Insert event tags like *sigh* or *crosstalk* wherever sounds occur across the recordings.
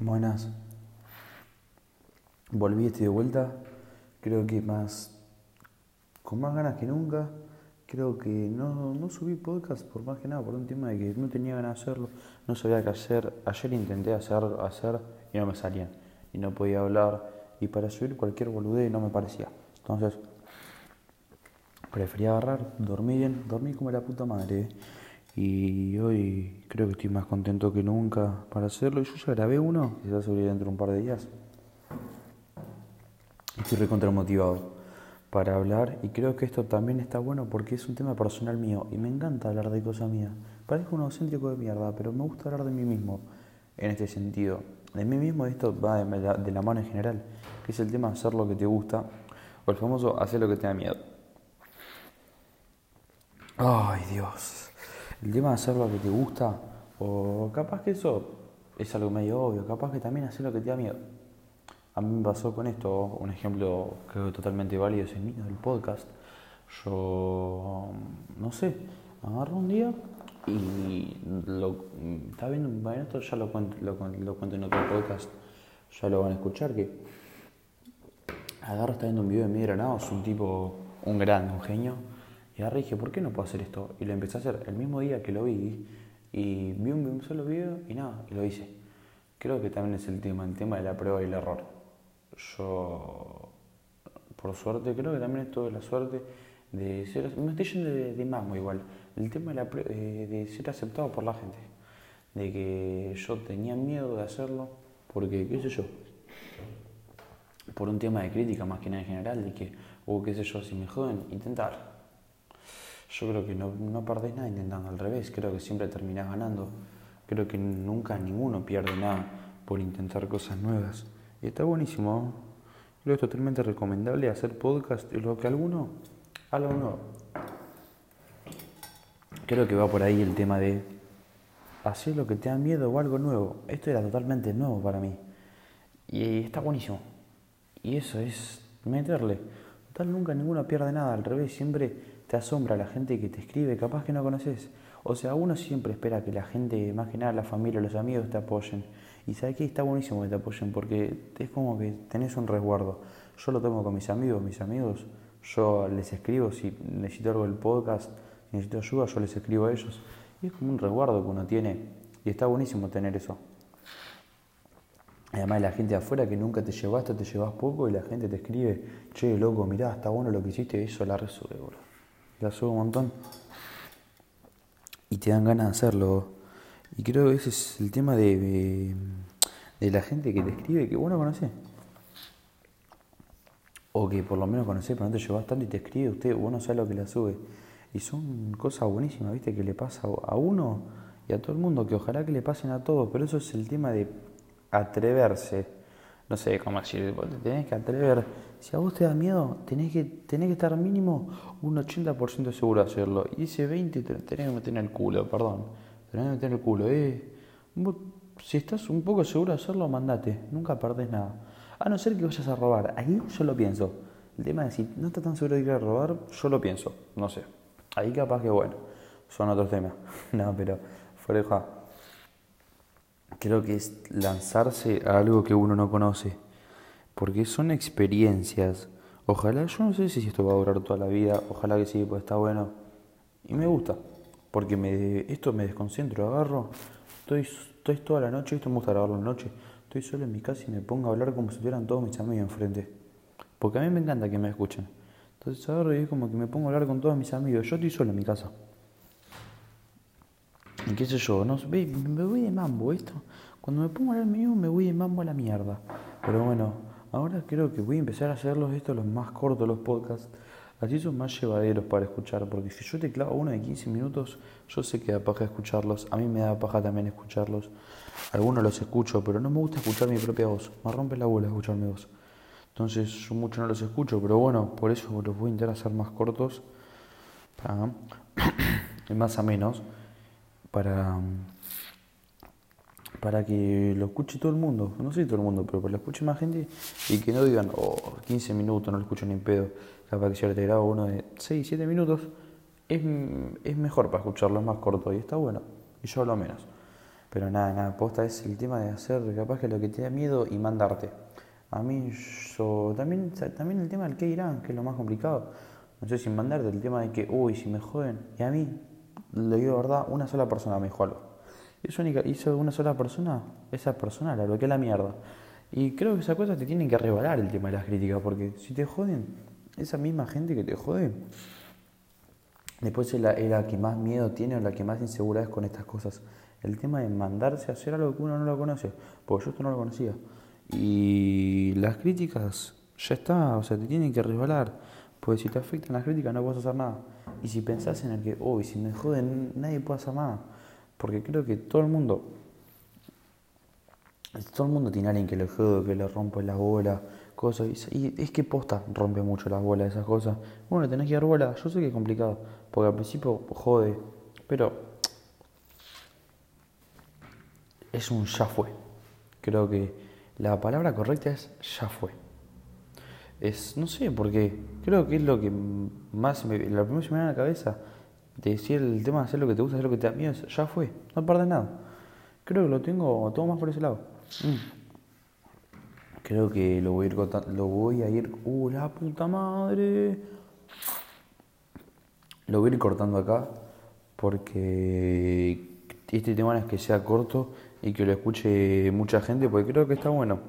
Buenas. Volví, estoy de vuelta. Creo que más. con más ganas que nunca. Creo que no, no subí podcast por más que nada, por un tema de que no tenía ganas de hacerlo. No sabía qué hacer. Ayer intenté hacer, hacer y no me salían. Y no podía hablar. Y para subir cualquier boludez no me parecía. Entonces. Prefería agarrar, dormí bien, dormí como la puta madre. ¿eh? Y hoy creo que estoy más contento que nunca para hacerlo. Yo ya grabé uno, que va dentro de un par de días. Estoy recontra motivado para hablar y creo que esto también está bueno porque es un tema personal mío y me encanta hablar de cosas mías. Parezco un auténtico de mierda, pero me gusta hablar de mí mismo en este sentido. De mí mismo esto va de la, de la mano en general, que es el tema de hacer lo que te gusta o el famoso hacer lo que te da miedo. Ay Dios, el tema de hacer lo que te gusta o capaz que eso es algo medio obvio, capaz que también hacer lo que te da miedo. A mí me pasó con esto, un ejemplo creo totalmente válido es el mío, del podcast. Yo, no sé, agarro un día y lo, está viendo, bueno, esto ya lo cuento, lo, lo cuento en otro podcast, ya lo van a escuchar, que agarro, está viendo un video de Miguel Granados, un tipo, un gran, un genio, y y dije, ¿por qué no puedo hacer esto? Y lo empecé a hacer el mismo día que lo vi, y vi un, solo video y nada, y lo hice. Creo que también es el tema, el tema de la prueba y el error yo, por suerte, creo que también de la suerte de ser, me estoy yendo de, de igual, el tema de, la, eh, de ser aceptado por la gente, de que yo tenía miedo de hacerlo, porque, qué sé yo, por un tema de crítica más que nada en general, de que, o uh, qué sé yo, si me joden, intentar. Yo creo que no, no perdés nada intentando, al revés, creo que siempre terminás ganando. Creo que nunca ninguno pierde nada por intentar cosas nuevas. Y está buenísimo. Creo que es totalmente recomendable hacer podcast lo que alguno, algo nuevo. Creo que va por ahí el tema de hacer lo que te da miedo o algo nuevo. Esto era totalmente nuevo para mí. Y está buenísimo. Y eso es meterle. Total, nunca ninguno pierde nada. Al revés, siempre te asombra la gente que te escribe, capaz que no conoces. O sea, uno siempre espera que la gente, más que nada la familia, los amigos te apoyen. Y sabes que está buenísimo que te apoyen porque es como que tenés un resguardo. Yo lo tengo con mis amigos, mis amigos, yo les escribo si necesito algo del podcast, si necesito ayuda, yo les escribo a ellos. Y es como un resguardo que uno tiene. Y está buenísimo tener eso. Además la gente de afuera que nunca te llevaste, te llevas poco y la gente te escribe, che, loco, mirá, está bueno lo que hiciste, eso la resube, bro. La sube un montón. Y te dan ganas de hacerlo. Y creo que ese es el tema de, de, la gente que te escribe que vos no conocés. O que por lo menos conocés, pero no te llevas tanto y te escribe usted, vos no lo que la sube. Y son cosas buenísimas, ¿viste? Que le pasa a uno y a todo el mundo, que ojalá que le pasen a todos, pero eso es el tema de atreverse. No sé cómo decir, vos te tenés que atrever. Si a vos te da miedo, tenés que, tenés que estar mínimo un 80% seguro de hacerlo. Y ese 20% tenés que meter en el culo, perdón tenés que meter el culo. Eh. Si estás un poco seguro de hacerlo, mandate. Nunca perdés nada. A no ser que vayas a robar. Ahí yo lo pienso. El tema de si no estás tan seguro de ir a robar, yo lo pienso. No sé. Ahí capaz que bueno. Son otros temas. *laughs* no, pero fuera Creo que es lanzarse a algo que uno no conoce. Porque son experiencias. Ojalá, yo no sé si esto va a durar toda la vida. Ojalá que sí, pues está bueno. Y me gusta porque me, esto me desconcentro, agarro, estoy, estoy toda la noche, esto me gusta grabarlo en la noche, estoy solo en mi casa y me pongo a hablar como si estuvieran todos mis amigos enfrente. Porque a mí me encanta que me escuchen. Entonces agarro y es como que me pongo a hablar con todos mis amigos. Yo estoy solo en mi casa. Y qué sé yo, no, me voy de mambo esto. Cuando me pongo a hablar mío me voy de mambo a la mierda. Pero bueno, ahora creo que voy a empezar a hacerlos estos los más cortos los podcasts Así son más llevaderos para escuchar, porque si yo te clavo uno de 15 minutos, yo sé que da paja escucharlos, a mí me da paja también escucharlos. Algunos los escucho, pero no me gusta escuchar mi propia voz, me rompe la bola escuchar mi voz. Entonces yo mucho no los escucho, pero bueno, por eso los voy a intentar hacer más cortos, para, *clears throat* más a menos, para para que lo escuche todo el mundo, no sé todo el mundo, pero para que lo escuche más gente y que no digan, oh, 15 minutos, no lo escucho ni en pedo, capaz que si ahora te grabo uno de 6, 7 minutos, es, es mejor para escucharlo, es más corto y está bueno, y yo hablo menos. Pero nada, nada, posta es el tema de hacer capaz que lo que te da miedo y mandarte. A mí, yo también, también el tema del que irán, que es lo más complicado. No sé si mandarte, el tema de que, uy, si me joden. Y a mí, le digo verdad, una sola persona me dijo. Es única, hizo una sola persona, esa persona la bloqueé la mierda. Y creo que esa cosa te tienen que revalar el tema de las críticas, porque si te joden, esa misma gente que te jode, después es la, que más miedo tiene o la que más insegura es con estas cosas. El tema de mandarse a hacer algo que uno no lo conoce, porque yo esto no lo conocía. Y las críticas, ya está, o sea, te tienen que resbalar. Pues si te afectan las críticas no puedes hacer nada. Y si pensás en el que, uy, si me joden, nadie puede hacer nada. Porque creo que todo el mundo, todo el mundo tiene alguien que le jode, que le rompe la bola, cosas. Y es que posta rompe mucho las bolas, esas cosas. Bueno, tenés que dar bola. Yo sé que es complicado, porque al principio jode, pero es un ya fue. Creo que la palabra correcta es ya fue. Es, no sé, porque creo que es lo que más me, la primera se me viene a la cabeza. De decir el tema de hacer lo que te gusta, hacer lo que te da miedo, ya fue, no perdés nada. Creo que lo tengo todo más por ese lado. Mm. Creo que lo voy a ir lo voy a ir. ¡Uh, la puta madre! Lo voy a ir cortando acá porque este tema es que sea corto y que lo escuche mucha gente, porque creo que está bueno.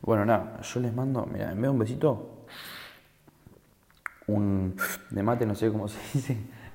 Bueno, nada, yo les mando, mira, me da un besito, un de mate, no sé cómo se dice.